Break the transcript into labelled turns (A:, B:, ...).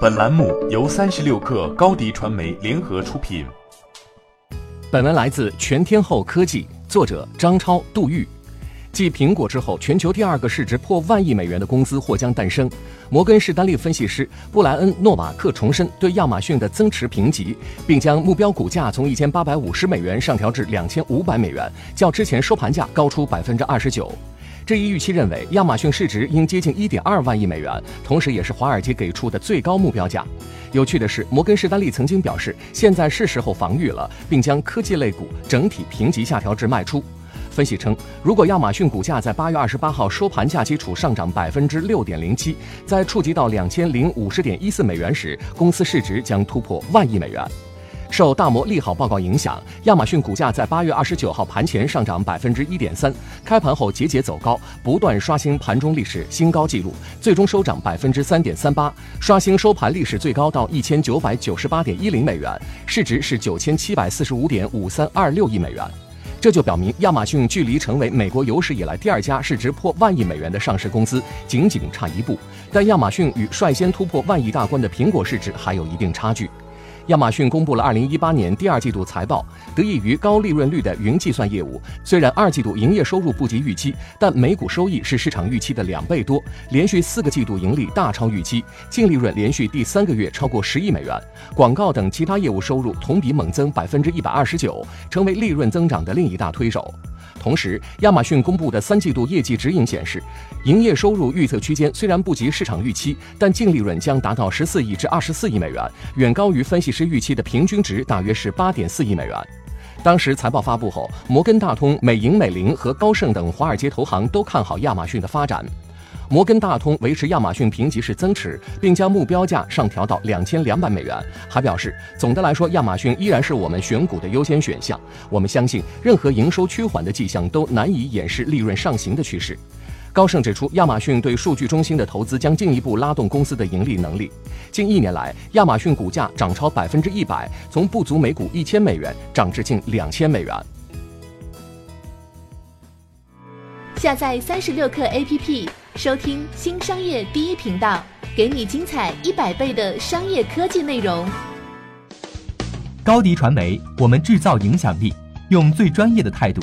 A: 本栏目由三十六克高低传媒联合出品。
B: 本文来自全天候科技，作者张超、杜玉。继苹果之后，全球第二个市值破万亿美元的公司或将诞生。摩根士丹利分析师布莱恩·诺瓦克重申对亚马逊的增持评级，并将目标股价从一千八百五十美元上调至两千五百美元，较之前收盘价高出百分之二十九。这一预期认为，亚马逊市值应接近一点二万亿美元，同时也是华尔街给出的最高目标价。有趣的是，摩根士丹利曾经表示，现在是时候防御了，并将科技类股整体评级下调至卖出。分析称，如果亚马逊股价在八月二十八号收盘价基础上涨百分之六点零七，在触及到两千零五十点一四美元时，公司市值将突破万亿美元。受大摩利好报告影响，亚马逊股价在八月二十九号盘前上涨百分之一点三，开盘后节节走高，不断刷新盘中历史新高纪录，最终收涨百分之三点三八，刷新收盘历史最高到一千九百九十八点一零美元，市值是九千七百四十五点五三二六亿美元。这就表明，亚马逊距离成为美国有史以来第二家市值破万亿美元的上市公司仅仅差一步。但亚马逊与率先突破万亿大关的苹果市值还有一定差距。亚马逊公布了2018年第二季度财报，得益于高利润率的云计算业务，虽然二季度营业收入不及预期，但每股收益是市场预期的两倍多，连续四个季度盈利大超预期，净利润连续第三个月超过十亿美元，广告等其他业务收入同比猛增百分之一百二十九，成为利润增长的另一大推手。同时，亚马逊公布的三季度业绩指引显示，营业收入预测区间虽然不及市场预期，但净利润将达到十四亿至二十四亿美元，远高于分析师师预期的平均值，大约是八点四亿美元。当时财报发布后，摩根大通、美银美林和高盛等华尔街投行都看好亚马逊的发展。摩根大通维持亚马逊评级是增持，并将目标价上调到两千两百美元，还表示总的来说，亚马逊依然是我们选股的优先选项。我们相信，任何营收趋缓的迹象都难以掩饰利润上行的趋势。高盛指出，亚马逊对数据中心的投资将进一步拉动公司的盈利能力。近一年来，亚马逊股价涨超百分之一百，从不足每股一千美元涨至近两千美元。
C: 下载三十六课 APP。收听新商业第一频道，给你精彩一百倍的商业科技内容。
D: 高迪传媒，我们制造影响力，用最专业的态度